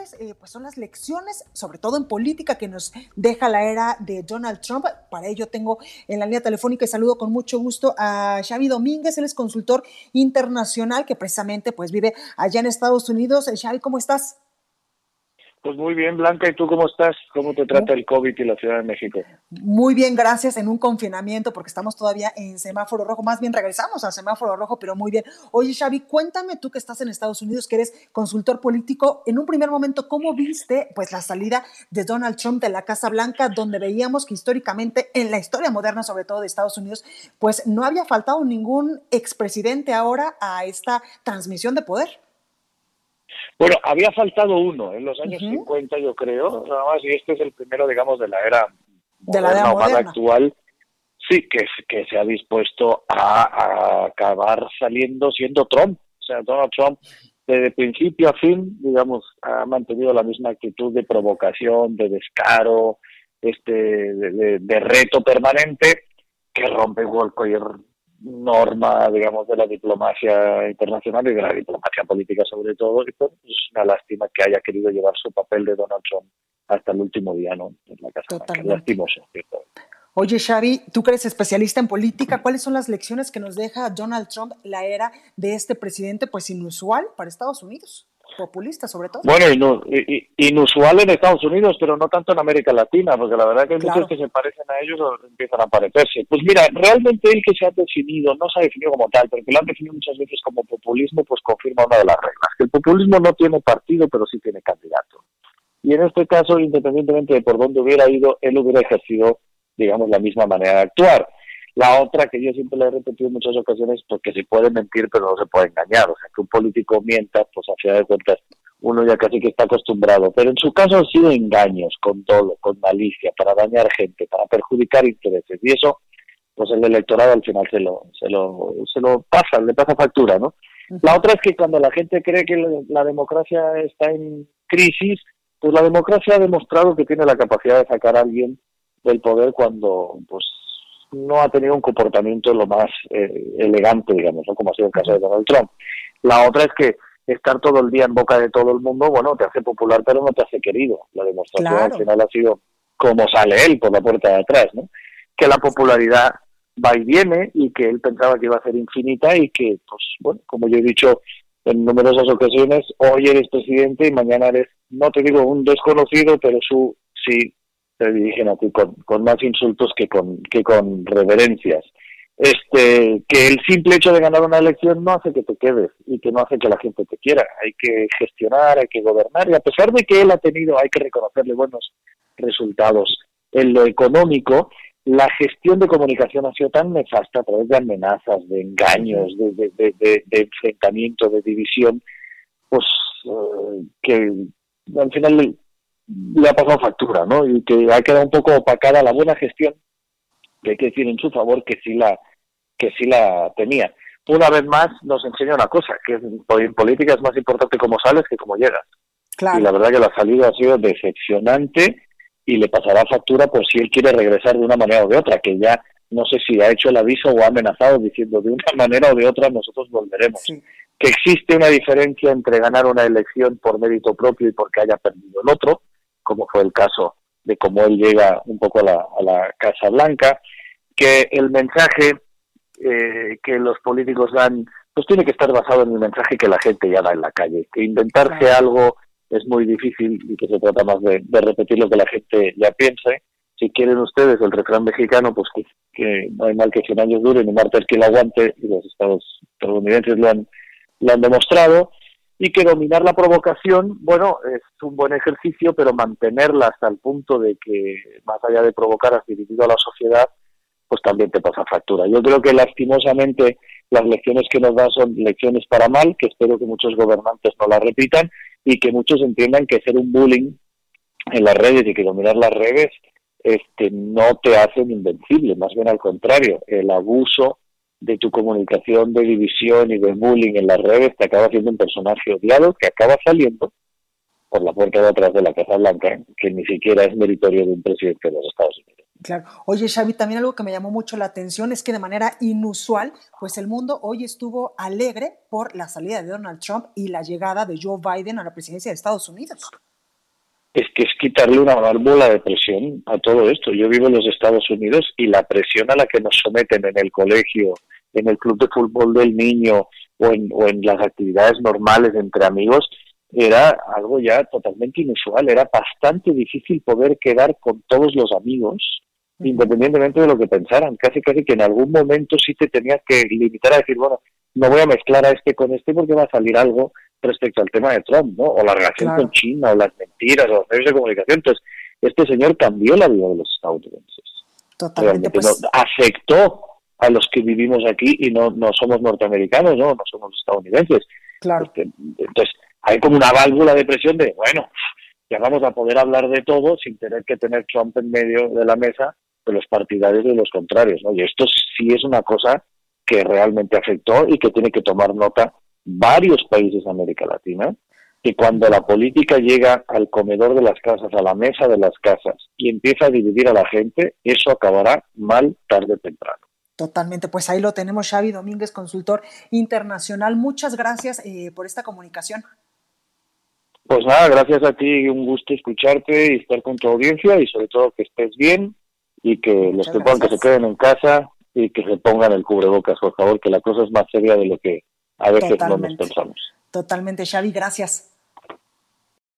¿Cuáles eh, pues son las lecciones, sobre todo en política, que nos deja la era de Donald Trump? Para ello tengo en la línea telefónica y saludo con mucho gusto a Xavi Domínguez, él es consultor internacional que precisamente pues vive allá en Estados Unidos. Xavi, ¿cómo estás? Pues muy bien, Blanca, ¿y tú cómo estás? ¿Cómo te trata el COVID y la Ciudad de México? Muy bien, gracias, en un confinamiento, porque estamos todavía en semáforo rojo, más bien regresamos al semáforo rojo, pero muy bien. Oye, Xavi, cuéntame tú que estás en Estados Unidos, que eres consultor político, en un primer momento, ¿cómo viste pues la salida de Donald Trump de la Casa Blanca, donde veíamos que históricamente, en la historia moderna, sobre todo de Estados Unidos, pues no había faltado ningún expresidente ahora a esta transmisión de poder? Bueno, había faltado uno en los años 50, yo creo, nada más, y este es el primero, digamos, de la era de la era moderna, actual, sí, que, que se ha dispuesto a, a, acabar saliendo siendo Trump. O sea, Donald Trump, desde principio a fin, digamos, ha mantenido la misma actitud de provocación, de descaro, este, de, de, de reto permanente, que rompe cualquier norma, digamos, de la diplomacia internacional y de la diplomacia política sobre todo. Y pues, es una lástima que haya querido llevar su papel de Donald Trump hasta el último día, ¿no? En la Casa. Lastimoso, ciertamente. Oye, Xavi, tú que eres especialista en política, ¿cuáles son las lecciones que nos deja Donald Trump la era de este presidente, pues inusual para Estados Unidos? Populista sobre todo. Bueno, inu inusual en Estados Unidos, pero no tanto en América Latina, porque la verdad que hay claro. muchos que se parecen a ellos o empiezan a parecerse. Pues mira, realmente el que se ha definido, no se ha definido como tal, pero que lo han definido muchas veces como populismo, pues confirma una de las reglas, que el populismo no tiene partido, pero sí tiene candidato. Y en este caso, independientemente de por dónde hubiera ido, él hubiera ejercido, digamos, la misma manera de actuar. La otra que yo siempre le he repetido en muchas ocasiones, porque se puede mentir pero no se puede engañar. O sea, que un político mienta, pues a final de cuentas uno ya casi que está acostumbrado. Pero en su caso han sido engaños, con dolo, con malicia, para dañar gente, para perjudicar intereses. Y eso, pues el electorado al final se lo, se lo, se lo pasa, le pasa factura, ¿no? La otra es que cuando la gente cree que la democracia está en crisis, pues la democracia ha demostrado que tiene la capacidad de sacar a alguien del poder cuando pues no ha tenido un comportamiento lo más eh, elegante, digamos, ¿no? como ha sido el caso de Donald Trump. La otra es que estar todo el día en boca de todo el mundo, bueno, te hace popular, pero no te hace querido. La demostración claro. al final ha sido como sale él por la puerta de atrás, ¿no? Que la popularidad va y viene y que él pensaba que iba a ser infinita y que, pues, bueno, como yo he dicho en numerosas ocasiones, hoy eres presidente y mañana eres, no te digo un desconocido, pero su sí se dirigen a ti con, con más insultos que con, que con reverencias. Este, que el simple hecho de ganar una elección no hace que te quedes y que no hace que la gente te quiera. Hay que gestionar, hay que gobernar y a pesar de que él ha tenido, hay que reconocerle buenos resultados en lo económico, la gestión de comunicación ha sido tan nefasta a través de amenazas, de engaños, de, de, de, de, de enfrentamiento, de división, pues uh, que al final le ha pasado factura, ¿no? Y que ha quedado un poco opacada la buena gestión, que hay que decir en su favor que sí la, que sí la tenía. Una vez más nos enseña una cosa, que en política es más importante cómo sales que cómo llegas. Claro. Y la verdad que la salida ha sido decepcionante y le pasará factura por si él quiere regresar de una manera o de otra, que ya no sé si ha hecho el aviso o ha amenazado diciendo de una manera o de otra nosotros volveremos. Sí. Que existe una diferencia entre ganar una elección por mérito propio y porque haya perdido el otro, como fue el caso de cómo él llega un poco a la, a la Casa Blanca, que el mensaje eh, que los políticos dan, pues tiene que estar basado en el mensaje que la gente ya da en la calle, que inventarse Claro. algo es muy difícil y que se trata más de, de repetir lo que la gente ya piense. Si quieren ustedes el refrán mexicano, pues que, que no hay mal que 100 años dure, ni martes que lo aguante, y los estados estadounidenses lo han, lo han demostrado y que dominar la provocación, bueno, es un buen ejercicio, pero mantenerla hasta el punto de que, más allá de provocar, has dividido a la sociedad, pues también te pasa factura. Yo creo que lastimosamente las lecciones que nos da son lecciones para mal, que espero que muchos gobernantes no las repitan y que muchos entiendan que ser un bullying en las redes y que dominar las redes este, no te hacen invencible, más bien al contrario, el abuso de tu comunicación de división y de bullying en las redes te acaba haciendo un personaje odiado que acaba saliendo por la puerta de atrás de la Casa Blanca, que ni siquiera es meritorio de un presidente de los Estados Unidos. Claro. Oye, Xavi, también algo que me llamó mucho la atención es que de manera inusual, pues el mundo hoy estuvo alegre por la salida de Donald Trump y la llegada de Joe Biden a la presidencia de Estados Unidos. Es que es quitarle una válvula de presión a todo esto. Yo vivo en los Estados Unidos y la presión a la que nos someten en el colegio, en el club de fútbol del niño o en, o en las actividades normales entre amigos, era algo ya totalmente inusual. Era bastante difícil poder quedar con todos los amigos independientemente de lo que pensaran. Casi, casi que en algún momento sí te tenías que limitar a decir, bueno, no voy a mezclar a este con este porque va a salir algo respecto al tema de Trump, ¿no? O la relación con China, o las mentiras, o los medios de comunicación. Entonces, este señor cambió la vida de los estadounidenses. Totalmente. Pues... afectó a los que vivimos aquí y no, no somos norteamericanos, ¿no? No somos estadounidenses. Claro. Este, entonces, hay como una válvula de presión de, bueno, ya vamos a poder hablar de todo sin tener que tener Trump en medio de la mesa de los partidarios y de los contrarios. ¿no? Y esto sí es una cosa que realmente afectó y que tiene que tomar nota varios países de América Latina, que cuando la política llega al comedor de las casas, a la mesa de las casas y empieza a dividir a la gente, eso acabará mal tarde o temprano. Totalmente, pues ahí lo tenemos, Xavi Domínguez, consultor internacional. Muchas gracias eh, por esta comunicación. Pues nada, gracias a ti, un gusto escucharte y estar con tu audiencia y sobre todo que estés bien y que los que puedan que se queden en casa y que se pongan el cubrebocas, por favor, que la cosa es más seria de lo que a veces no nos pensamos. Totalmente, Xavi, gracias.